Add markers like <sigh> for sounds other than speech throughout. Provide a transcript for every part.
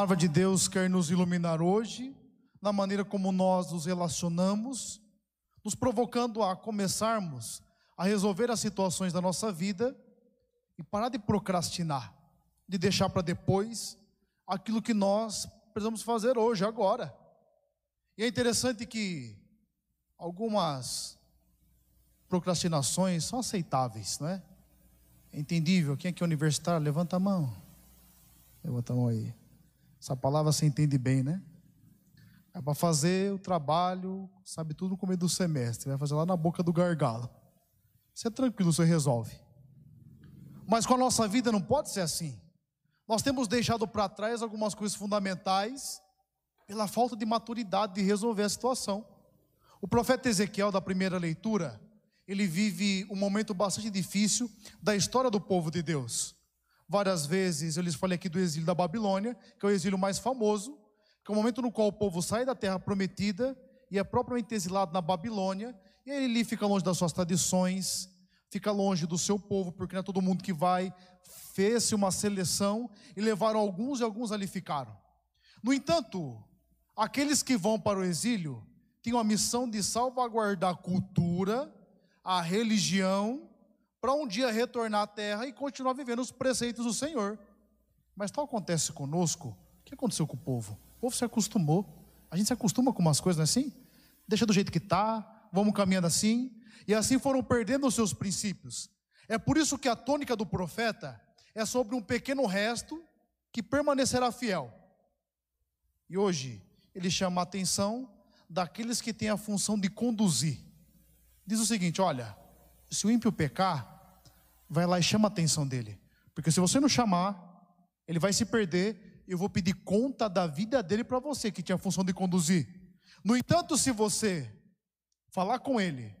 A palavra de Deus quer nos iluminar hoje, na maneira como nós nos relacionamos, nos provocando a começarmos a resolver as situações da nossa vida e parar de procrastinar, de deixar para depois aquilo que nós precisamos fazer hoje, agora. E é interessante que algumas procrastinações são aceitáveis, não é? É entendível. Quem é que é universitário? Levanta a mão. Levanta a mão aí. Essa palavra você entende bem, né? É para fazer o trabalho, sabe tudo no começo do semestre. Vai fazer lá na boca do gargalo. Isso é tranquilo, você resolve. Mas com a nossa vida não pode ser assim. Nós temos deixado para trás algumas coisas fundamentais pela falta de maturidade de resolver a situação. O profeta Ezequiel, da primeira leitura, ele vive um momento bastante difícil da história do povo de Deus. Várias vezes eu lhes falei aqui do exílio da Babilônia, que é o exílio mais famoso, que é o momento no qual o povo sai da terra prometida e é propriamente exilado na Babilônia, e aí ele fica longe das suas tradições, fica longe do seu povo, porque não é todo mundo que vai, fez-se uma seleção e levaram alguns e alguns ali ficaram. No entanto, aqueles que vão para o exílio têm a missão de salvaguardar a cultura, a religião, para um dia retornar à terra e continuar vivendo os preceitos do Senhor. Mas tal acontece conosco. O que aconteceu com o povo? O povo se acostumou. A gente se acostuma com umas coisas, não é assim? Deixa do jeito que está, vamos caminhando assim. E assim foram perdendo os seus princípios. É por isso que a tônica do profeta é sobre um pequeno resto que permanecerá fiel. E hoje ele chama a atenção daqueles que têm a função de conduzir. Diz o seguinte: olha, se o ímpio pecar, vai lá e chama a atenção dele. Porque se você não chamar, ele vai se perder. Eu vou pedir conta da vida dele para você, que tinha a função de conduzir. No entanto, se você falar com ele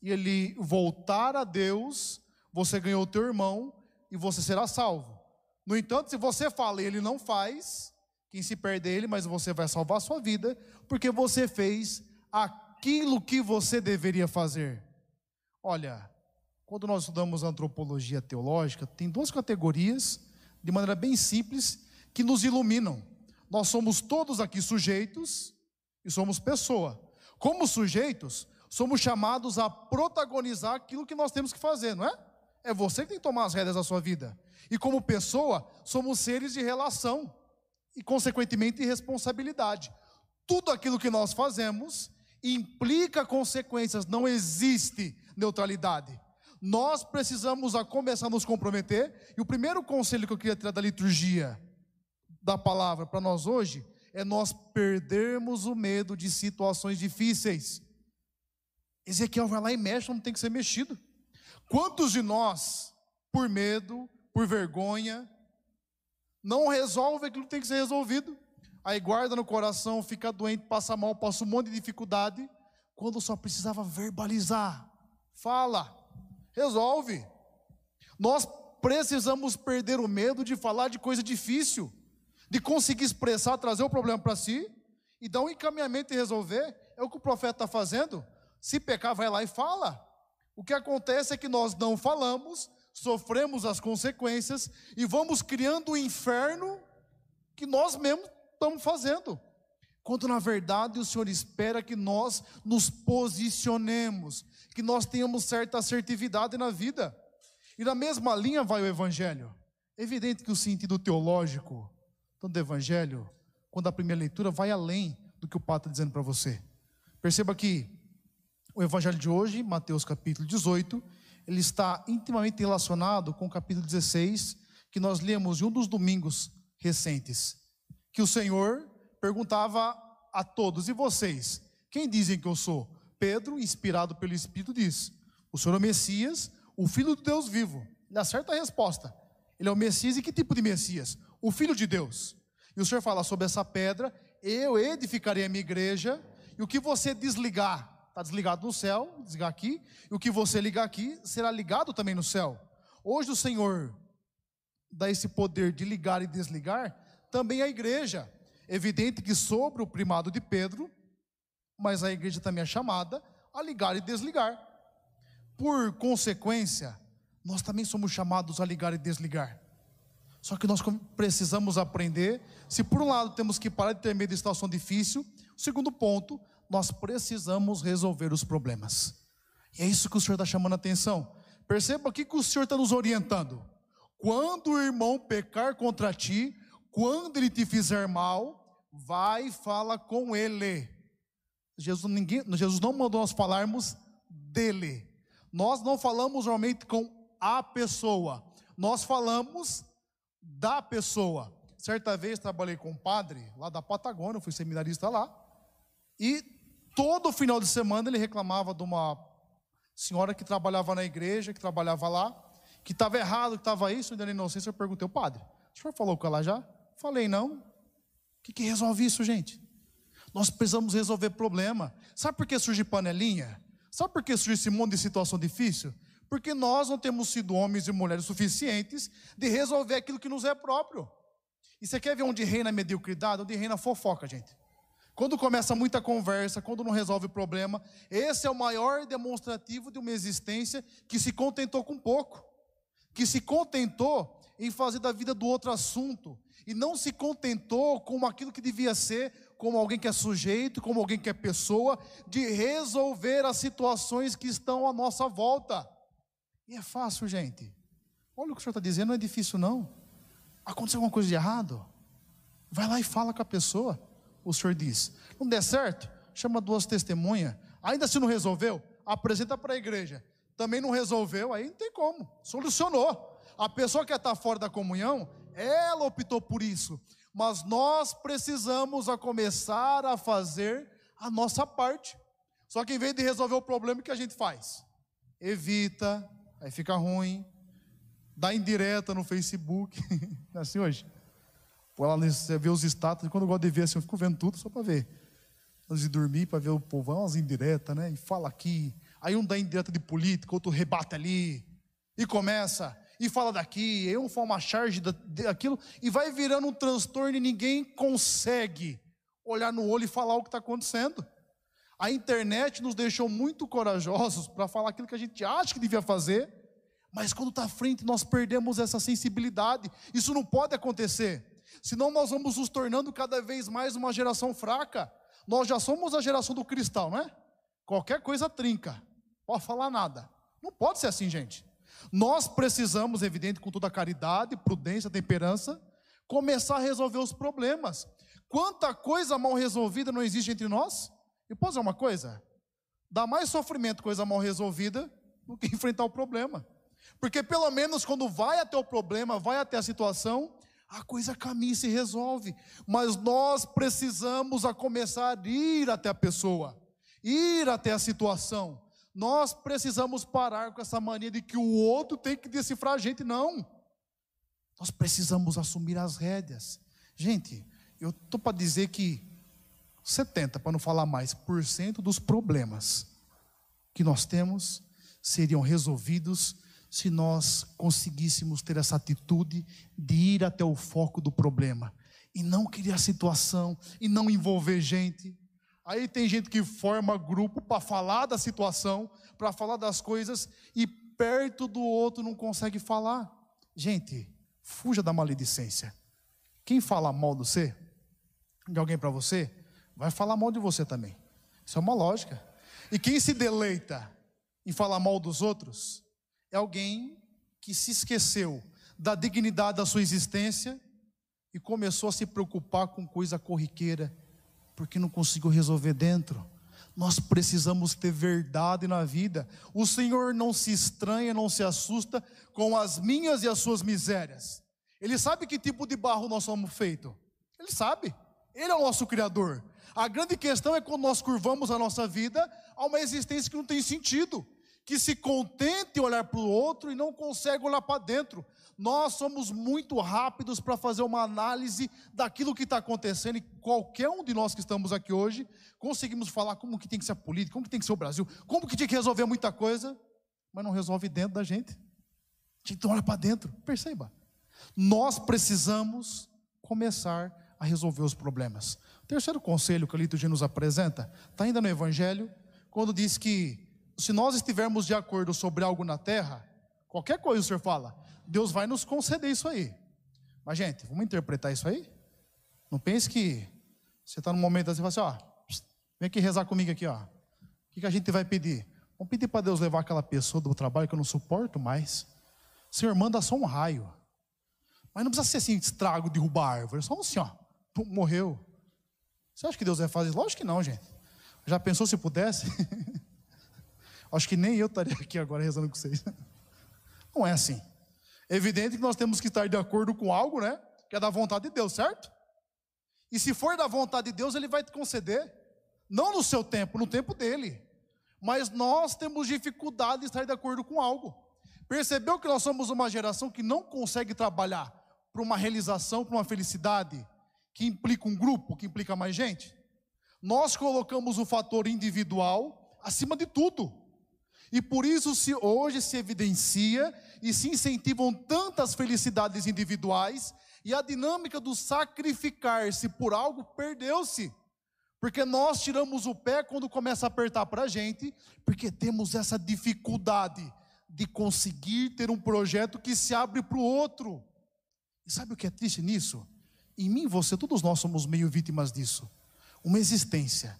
e ele voltar a Deus, você ganhou o teu irmão e você será salvo. No entanto, se você fala e ele não faz, quem se perde é ele, mas você vai salvar a sua vida, porque você fez aquilo que você deveria fazer. Olha, quando nós estudamos antropologia teológica, tem duas categorias, de maneira bem simples, que nos iluminam. Nós somos todos aqui sujeitos e somos pessoa. Como sujeitos, somos chamados a protagonizar aquilo que nós temos que fazer, não é? É você que tem que tomar as rédeas da sua vida. E como pessoa, somos seres de relação e, consequentemente, de responsabilidade. Tudo aquilo que nós fazemos implica consequências, não existe neutralidade. Nós precisamos a começar a nos comprometer, e o primeiro conselho que eu queria tirar da liturgia da palavra para nós hoje é nós perdermos o medo de situações difíceis. Ezequiel vai lá e mexe, não tem que ser mexido. Quantos de nós, por medo, por vergonha, não resolve aquilo que tem que ser resolvido? Aí guarda no coração, fica doente, passa mal, passa um monte de dificuldade, quando só precisava verbalizar. Fala, resolve. Nós precisamos perder o medo de falar de coisa difícil, de conseguir expressar, trazer o problema para si e dar um encaminhamento e resolver. É o que o profeta está fazendo. Se pecar, vai lá e fala. O que acontece é que nós não falamos, sofremos as consequências e vamos criando o um inferno que nós mesmos estamos fazendo quando na verdade o Senhor espera que nós nos posicionemos, que nós tenhamos certa assertividade na vida. E na mesma linha vai o Evangelho. É evidente que o sentido teológico, do Evangelho, quando a primeira leitura, vai além do que o Pai está dizendo para você. Perceba que o Evangelho de hoje, Mateus capítulo 18, ele está intimamente relacionado com o capítulo 16, que nós lemos em um dos domingos recentes. Que o Senhor perguntava a todos: E vocês? Quem dizem que eu sou? Pedro, inspirado pelo Espírito, diz: O Senhor é o Messias, o Filho de Deus vivo. Ele acerta a resposta. Ele é o Messias e que tipo de Messias? O Filho de Deus. E o Senhor fala sobre essa pedra: Eu edificarei a minha igreja, e o que você desligar, está desligado no céu, desligar aqui, e o que você ligar aqui será ligado também no céu. Hoje o Senhor dá esse poder de ligar e desligar também à igreja. Evidente que sobre o primado de Pedro, mas a igreja também é chamada a ligar e desligar. Por consequência, nós também somos chamados a ligar e desligar. Só que nós precisamos aprender. Se por um lado temos que parar de ter medo de situação difícil, o segundo ponto, nós precisamos resolver os problemas. E é isso que o Senhor está chamando a atenção. Perceba aqui que o Senhor está nos orientando. Quando o irmão pecar contra ti, quando ele te fizer mal, vai e fala com ele. Jesus, ninguém, Jesus não mandou nós falarmos dele. Nós não falamos normalmente com a pessoa, nós falamos da pessoa. Certa vez trabalhei com um padre lá da Patagônia, fui seminarista lá, e todo final de semana ele reclamava de uma senhora que trabalhava na igreja, que trabalhava lá, que estava errado, que estava isso, ainda na inocência, eu perguntei, o padre, o senhor falou com ela já? Falei, não. O que, que resolve isso, gente? Nós precisamos resolver problema. Sabe por que surge panelinha? Sabe por que surge esse monte de situação difícil? Porque nós não temos sido homens e mulheres suficientes de resolver aquilo que nos é próprio. E você quer ver onde reina a mediocridade? Onde reina a fofoca, gente. Quando começa muita conversa, quando não resolve o problema, esse é o maior demonstrativo de uma existência que se contentou com pouco, que se contentou em fazer da vida do outro assunto, e não se contentou com aquilo que devia ser, como alguém que é sujeito, como alguém que é pessoa, de resolver as situações que estão à nossa volta. E é fácil, gente. Olha o que o senhor está dizendo, não é difícil, não. Aconteceu alguma coisa de errado? Vai lá e fala com a pessoa. O senhor diz: não der certo, chama duas testemunhas. Ainda se não resolveu, apresenta para a igreja. Também não resolveu, aí não tem como. Solucionou. A pessoa que está fora da comunhão, ela optou por isso. Mas nós precisamos a começar a fazer a nossa parte. Só que em vez de resolver o problema, o que a gente faz? Evita, Aí fica ruim. Dá indireta no Facebook. <laughs> é assim hoje. Pô, você vê os status, quando eu gosto de ver assim, eu fico vendo tudo só para ver. Antes de dormir, para ver o povão, umas indiretas, né? E fala aqui. Aí um dá indireta de política, outro rebate ali. E começa, e fala daqui, um fala uma charge daquilo, e vai virando um transtorno e ninguém consegue olhar no olho e falar o que está acontecendo. A internet nos deixou muito corajosos para falar aquilo que a gente acha que devia fazer, mas quando está à frente nós perdemos essa sensibilidade. Isso não pode acontecer, senão nós vamos nos tornando cada vez mais uma geração fraca. Nós já somos a geração do cristal, não é? Qualquer coisa trinca, pode falar nada. Não pode ser assim, gente. Nós precisamos, evidente, com toda caridade, prudência, temperança, começar a resolver os problemas. Quanta coisa mal resolvida não existe entre nós? E posso dizer uma coisa? Dá mais sofrimento coisa mal resolvida do que <laughs> enfrentar o problema. Porque pelo menos quando vai até o problema, vai até a situação, a coisa caminha e se resolve. Mas nós precisamos a começar a ir até a pessoa, ir até a situação. Nós precisamos parar com essa mania de que o outro tem que decifrar a gente, não. Nós precisamos assumir as rédeas. Gente, eu estou para dizer que 70, para não falar mais, por cento dos problemas que nós temos seriam resolvidos se nós conseguíssemos ter essa atitude de ir até o foco do problema e não criar situação e não envolver gente. Aí tem gente que forma grupo para falar da situação, para falar das coisas e perto do outro não consegue falar. Gente, fuja da maledicência. Quem fala mal de você, de alguém para você, vai falar mal de você também. Isso é uma lógica. E quem se deleita em falar mal dos outros é alguém que se esqueceu da dignidade da sua existência e começou a se preocupar com coisa corriqueira, porque não conseguiu resolver dentro. Nós precisamos ter verdade na vida. O Senhor não se estranha, não se assusta com as minhas e as suas misérias. Ele sabe que tipo de barro nós somos feitos. Ele sabe. Ele é o nosso Criador. A grande questão é quando nós curvamos a nossa vida a uma existência que não tem sentido, que se contente em olhar para o outro e não consegue olhar para dentro. Nós somos muito rápidos para fazer uma análise daquilo que está acontecendo e qualquer um de nós que estamos aqui hoje conseguimos falar como que tem que ser a política, como que tem que ser o Brasil, como que tinha que resolver muita coisa, mas não resolve dentro da gente. A gente olha para dentro, perceba. Nós precisamos começar a resolver os problemas. Terceiro conselho que a liturgia nos apresenta, está ainda no Evangelho, quando diz que se nós estivermos de acordo sobre algo na terra, qualquer coisa o Senhor fala, Deus vai nos conceder isso aí. Mas, gente, vamos interpretar isso aí? Não pense que você está num momento assim e fala assim, ó, vem aqui rezar comigo aqui, ó. O que, que a gente vai pedir? Vamos pedir para Deus levar aquela pessoa do trabalho que eu não suporto mais. Senhor, manda só um raio. Mas não precisa ser assim, estrago, derrubar a árvore. Só assim, ó, pum, morreu. Você acha que Deus vai fazer isso? Lógico que não, gente. Já pensou se pudesse? <laughs> Acho que nem eu estaria aqui agora rezando com vocês. Não é assim. É evidente que nós temos que estar de acordo com algo, né? Que é da vontade de Deus, certo? E se for da vontade de Deus, Ele vai te conceder. Não no seu tempo, no tempo dele. Mas nós temos dificuldade de estar de acordo com algo. Percebeu que nós somos uma geração que não consegue trabalhar para uma realização, para uma felicidade que implica um grupo, que implica mais gente? Nós colocamos o fator individual acima de tudo. E por isso se hoje se evidencia e se incentivam tantas felicidades individuais e a dinâmica do sacrificar-se por algo perdeu-se. Porque nós tiramos o pé quando começa a apertar para a gente, porque temos essa dificuldade de conseguir ter um projeto que se abre para o outro. E sabe o que é triste nisso? Em mim, você, todos nós somos meio vítimas disso. Uma existência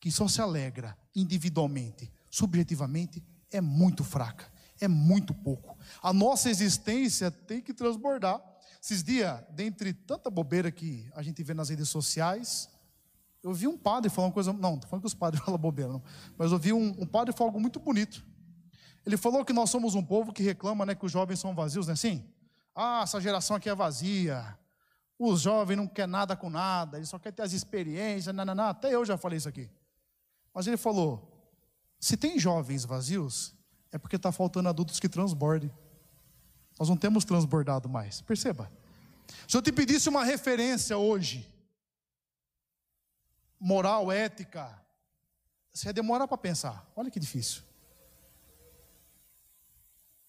que só se alegra individualmente, subjetivamente, é muito fraca, é muito pouco. A nossa existência tem que transbordar. Esses dias, dentre tanta bobeira que a gente vê nas redes sociais, eu vi um padre falar uma coisa, não, estou falando que os padres <laughs> falam bobeira, não, mas eu vi um, um padre falar algo muito bonito. Ele falou que nós somos um povo que reclama né, que os jovens são vazios, não é assim? Ah, essa geração aqui é vazia, os jovens não querem nada com nada, eles só querem ter as experiências, não. até eu já falei isso aqui. Mas ele falou: se tem jovens vazios, é porque está faltando adultos que transbordem. Nós não temos transbordado mais. Perceba. Se eu te pedisse uma referência hoje, moral, ética, você ia demorar para pensar. Olha que difícil.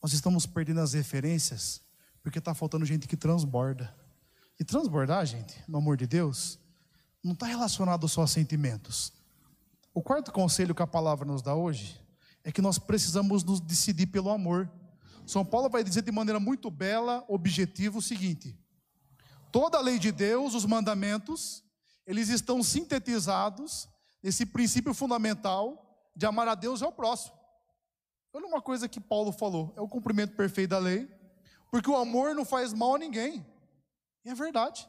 Nós estamos perdendo as referências porque está faltando gente que transborda. E transbordar, gente, no amor de Deus, não está relacionado só a sentimentos. O quarto conselho que a palavra nos dá hoje é que nós precisamos nos decidir pelo amor. São Paulo vai dizer de maneira muito bela, objetiva, o seguinte: toda a lei de Deus, os mandamentos, eles estão sintetizados nesse princípio fundamental de amar a Deus e ao próximo. Olha uma coisa que Paulo falou: é o cumprimento perfeito da lei, porque o amor não faz mal a ninguém. E é verdade.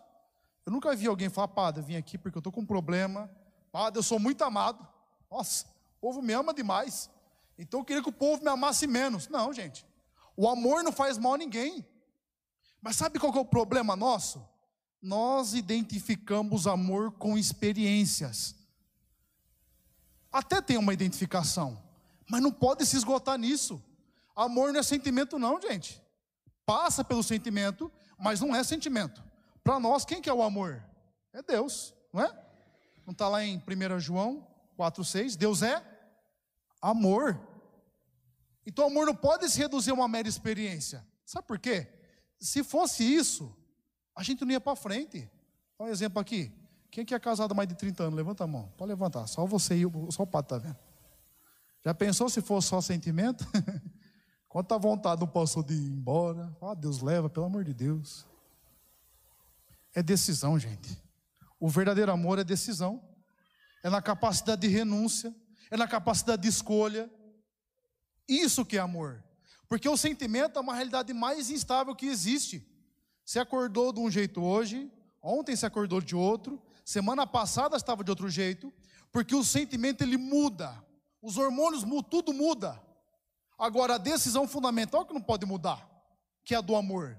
Eu nunca vi alguém falar, padre, eu vim aqui porque eu estou com um problema. Padre, eu sou muito amado. Nossa, o povo me ama demais. Então eu queria que o povo me amasse menos. Não, gente. O amor não faz mal a ninguém. Mas sabe qual é o problema nosso? Nós identificamos amor com experiências. Até tem uma identificação, mas não pode se esgotar nisso. Amor não é sentimento, não, gente. Passa pelo sentimento, mas não é sentimento. Para nós, quem que é o amor? É Deus, não é? Não está lá em 1 João 4,6? Deus é amor. Então, amor não pode se reduzir a uma mera experiência. Sabe por quê? Se fosse isso, a gente não ia para frente. Dá um exemplo aqui. Quem que é casado há mais de 30 anos? Levanta a mão. Pode levantar. Só você e o, só o pato está vendo. Já pensou se fosse só sentimento? <laughs> Quanta vontade não passou de ir embora. Ah, Deus leva, pelo amor de Deus. É decisão, gente. O verdadeiro amor é decisão. É na capacidade de renúncia, é na capacidade de escolha. Isso que é amor. Porque o sentimento é uma realidade mais instável que existe. Você acordou de um jeito hoje, ontem se acordou de outro, semana passada estava de outro jeito, porque o sentimento ele muda. Os hormônios tudo muda. Agora, a decisão fundamental que não pode mudar, que é a do amor.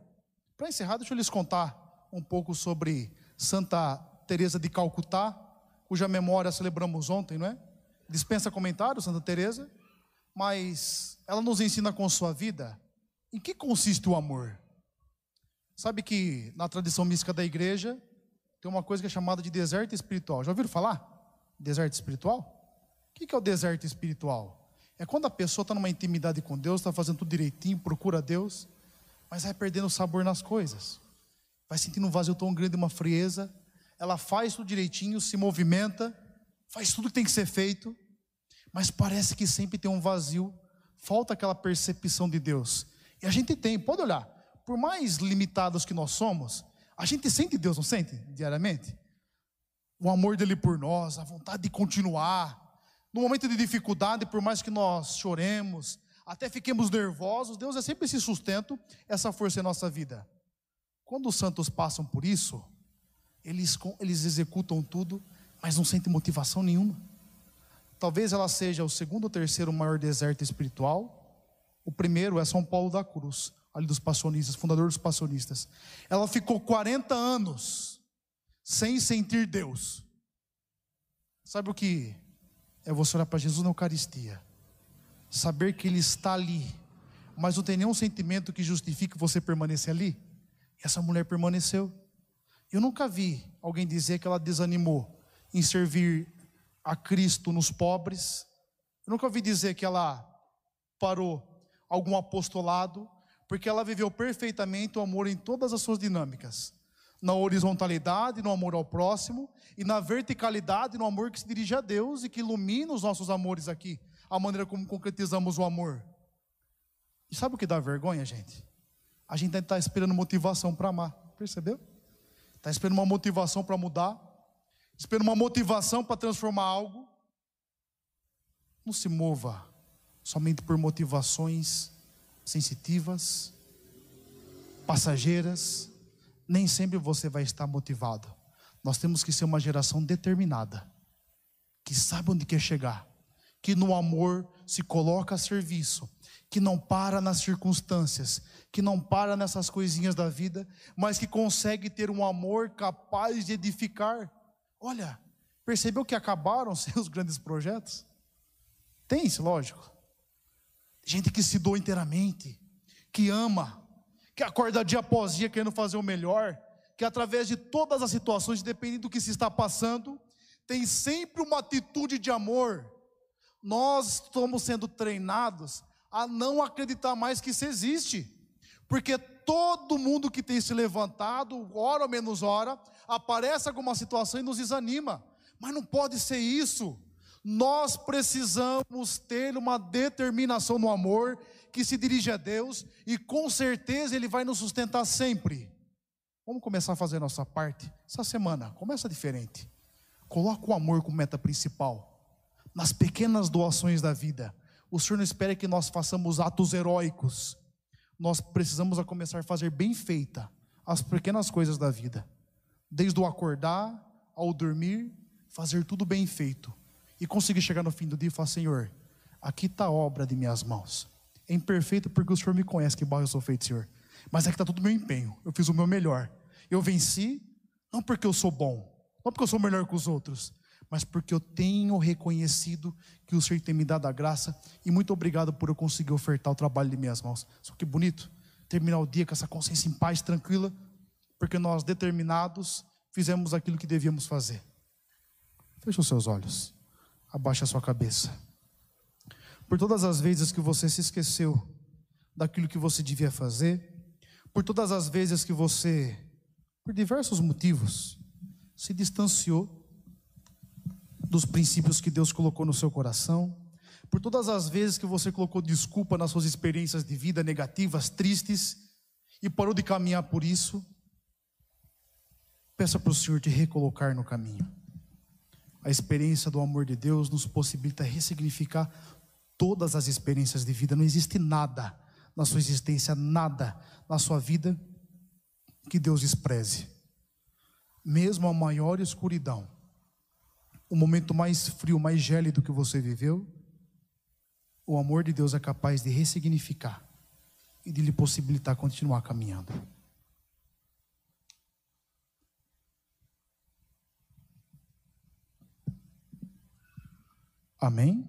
Para encerrar, deixa eu lhes contar um pouco sobre Santa Teresa de Calcutá, cuja memória celebramos ontem, não é? Dispensa comentários, Santa Teresa, mas ela nos ensina com sua vida em que consiste o amor. Sabe que na tradição mística da igreja tem uma coisa que é chamada de deserto espiritual. Já ouviram falar? Deserto espiritual? O que é o deserto espiritual? É quando a pessoa está numa intimidade com Deus, está fazendo tudo direitinho, procura Deus, mas vai perdendo o sabor nas coisas. Vai sentindo um vazio tão grande, uma frieza. Ela faz tudo direitinho, se movimenta, faz tudo que tem que ser feito, mas parece que sempre tem um vazio, falta aquela percepção de Deus. E a gente tem, pode olhar, por mais limitados que nós somos, A gente sente Deus, não sente? Diariamente? O amor dele por nós, a vontade de continuar. No momento de dificuldade, por mais que nós choremos, até fiquemos nervosos, Deus é sempre esse sustento, essa força em nossa vida. Quando os santos passam por isso, eles, eles executam tudo, mas não sentem motivação nenhuma. Talvez ela seja o segundo ou terceiro maior deserto espiritual. O primeiro é São Paulo da Cruz, ali dos passionistas, fundador dos passionistas. Ela ficou 40 anos sem sentir Deus. Sabe o que é você olhar para Jesus na Eucaristia? Saber que Ele está ali, mas não tem nenhum sentimento que justifique você permanecer ali. Essa mulher permaneceu. Eu nunca vi alguém dizer que ela desanimou em servir a Cristo nos pobres. Eu nunca ouvi dizer que ela parou algum apostolado, porque ela viveu perfeitamente o amor em todas as suas dinâmicas. Na horizontalidade, no amor ao próximo, e na verticalidade, no amor que se dirige a Deus e que ilumina os nossos amores aqui, a maneira como concretizamos o amor. E sabe o que dá vergonha, gente? A gente está esperando motivação para amar, percebeu? Está esperando uma motivação para mudar, esperando uma motivação para transformar algo. Não se mova somente por motivações sensitivas, passageiras. Nem sempre você vai estar motivado. Nós temos que ser uma geração determinada, que sabe onde quer chegar, que no amor se coloca a serviço, que não para nas circunstâncias, que não para nessas coisinhas da vida, mas que consegue ter um amor capaz de edificar. Olha, percebeu que acabaram <laughs> seus grandes projetos? Tem isso, lógico. Gente que se doa inteiramente, que ama, que acorda dia após dia querendo fazer o melhor, que através de todas as situações, dependendo do que se está passando, tem sempre uma atitude de amor. Nós estamos sendo treinados a não acreditar mais que isso existe. Porque todo mundo que tem se levantado, hora ou menos hora, aparece alguma situação e nos desanima. Mas não pode ser isso. Nós precisamos ter uma determinação no amor que se dirige a Deus e com certeza Ele vai nos sustentar sempre. Vamos começar a fazer a nossa parte essa semana. Começa diferente. Coloca o amor como meta principal. Nas pequenas doações da vida o Senhor não espera que nós façamos atos heróicos. Nós precisamos a começar a fazer bem feita as pequenas coisas da vida. Desde o acordar ao dormir, fazer tudo bem feito. E conseguir chegar no fim do dia e falar: Senhor, aqui está a obra de minhas mãos. É imperfeito porque o Senhor me conhece que barro eu sou feito, Senhor. Mas aqui está todo o meu empenho. Eu fiz o meu melhor. Eu venci, não porque eu sou bom, não porque eu sou melhor que os outros, mas porque eu tenho reconhecido que o Senhor tem me dado a graça e muito obrigado por eu conseguir ofertar o trabalho de minhas mãos. Só que bonito terminar o dia com essa consciência em paz, tranquila, porque nós determinados fizemos aquilo que devíamos fazer. Feche os seus olhos, abaixe a sua cabeça. Por todas as vezes que você se esqueceu daquilo que você devia fazer, por todas as vezes que você, por diversos motivos, se distanciou dos princípios que Deus colocou no seu coração, por todas as vezes que você colocou desculpa nas suas experiências de vida negativas, tristes, e parou de caminhar por isso, peça para o Senhor te recolocar no caminho. A experiência do amor de Deus nos possibilita ressignificar todas as experiências de vida. Não existe nada na sua existência, nada na sua vida que Deus despreze. Mesmo a maior escuridão, o momento mais frio, mais gélido que você viveu, o amor de Deus é capaz de ressignificar e de lhe possibilitar continuar caminhando. Amém?